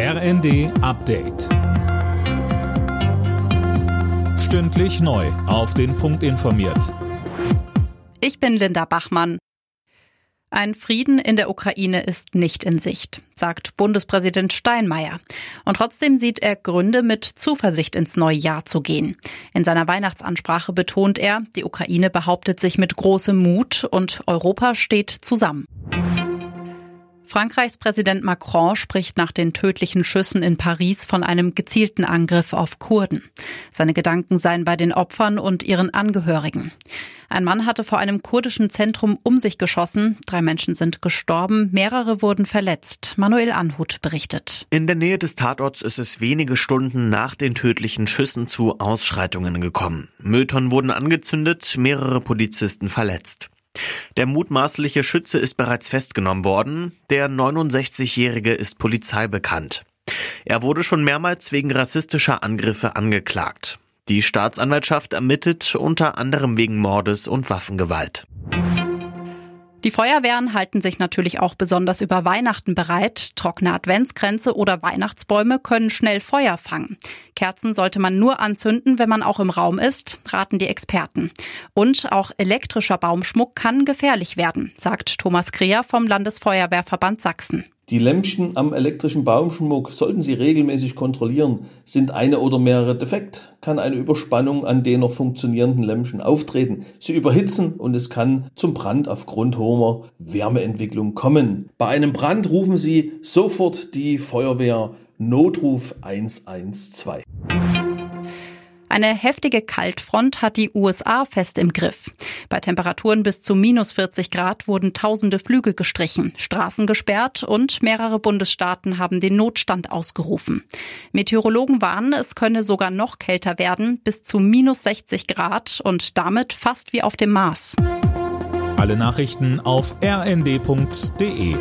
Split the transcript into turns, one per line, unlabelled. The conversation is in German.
RND Update. Stündlich neu. Auf den Punkt informiert.
Ich bin Linda Bachmann. Ein Frieden in der Ukraine ist nicht in Sicht, sagt Bundespräsident Steinmeier. Und trotzdem sieht er Gründe, mit Zuversicht ins neue Jahr zu gehen. In seiner Weihnachtsansprache betont er, die Ukraine behauptet sich mit großem Mut und Europa steht zusammen. Frankreichs Präsident Macron spricht nach den tödlichen Schüssen in Paris von einem gezielten Angriff auf Kurden. Seine Gedanken seien bei den Opfern und ihren Angehörigen. Ein Mann hatte vor einem kurdischen Zentrum um sich geschossen. Drei Menschen sind gestorben, mehrere wurden verletzt. Manuel Anhut berichtet.
In der Nähe des Tatorts ist es wenige Stunden nach den tödlichen Schüssen zu Ausschreitungen gekommen. Mülltonnen wurden angezündet, mehrere Polizisten verletzt. Der mutmaßliche Schütze ist bereits festgenommen worden. Der 69-Jährige ist Polizei bekannt. Er wurde schon mehrmals wegen rassistischer Angriffe angeklagt. Die Staatsanwaltschaft ermittelt unter anderem wegen Mordes und Waffengewalt.
Die Feuerwehren halten sich natürlich auch besonders über Weihnachten bereit. Trockene Adventskränze oder Weihnachtsbäume können schnell Feuer fangen. Kerzen sollte man nur anzünden, wenn man auch im Raum ist, raten die Experten. Und auch elektrischer Baumschmuck kann gefährlich werden, sagt Thomas Kreher vom Landesfeuerwehrverband Sachsen.
Die Lämpchen am elektrischen Baumschmuck sollten Sie regelmäßig kontrollieren. Sind eine oder mehrere defekt, kann eine Überspannung an den noch funktionierenden Lämpchen auftreten. Sie überhitzen und es kann zum Brand aufgrund hoher Wärmeentwicklung kommen. Bei einem Brand rufen Sie sofort die Feuerwehr Notruf 112.
Eine heftige Kaltfront hat die USA fest im Griff. Bei Temperaturen bis zu minus 40 Grad wurden tausende Flüge gestrichen, Straßen gesperrt und mehrere Bundesstaaten haben den Notstand ausgerufen. Meteorologen warnen, es könne sogar noch kälter werden, bis zu minus 60 Grad und damit fast wie auf dem Mars.
Alle Nachrichten auf rnd.de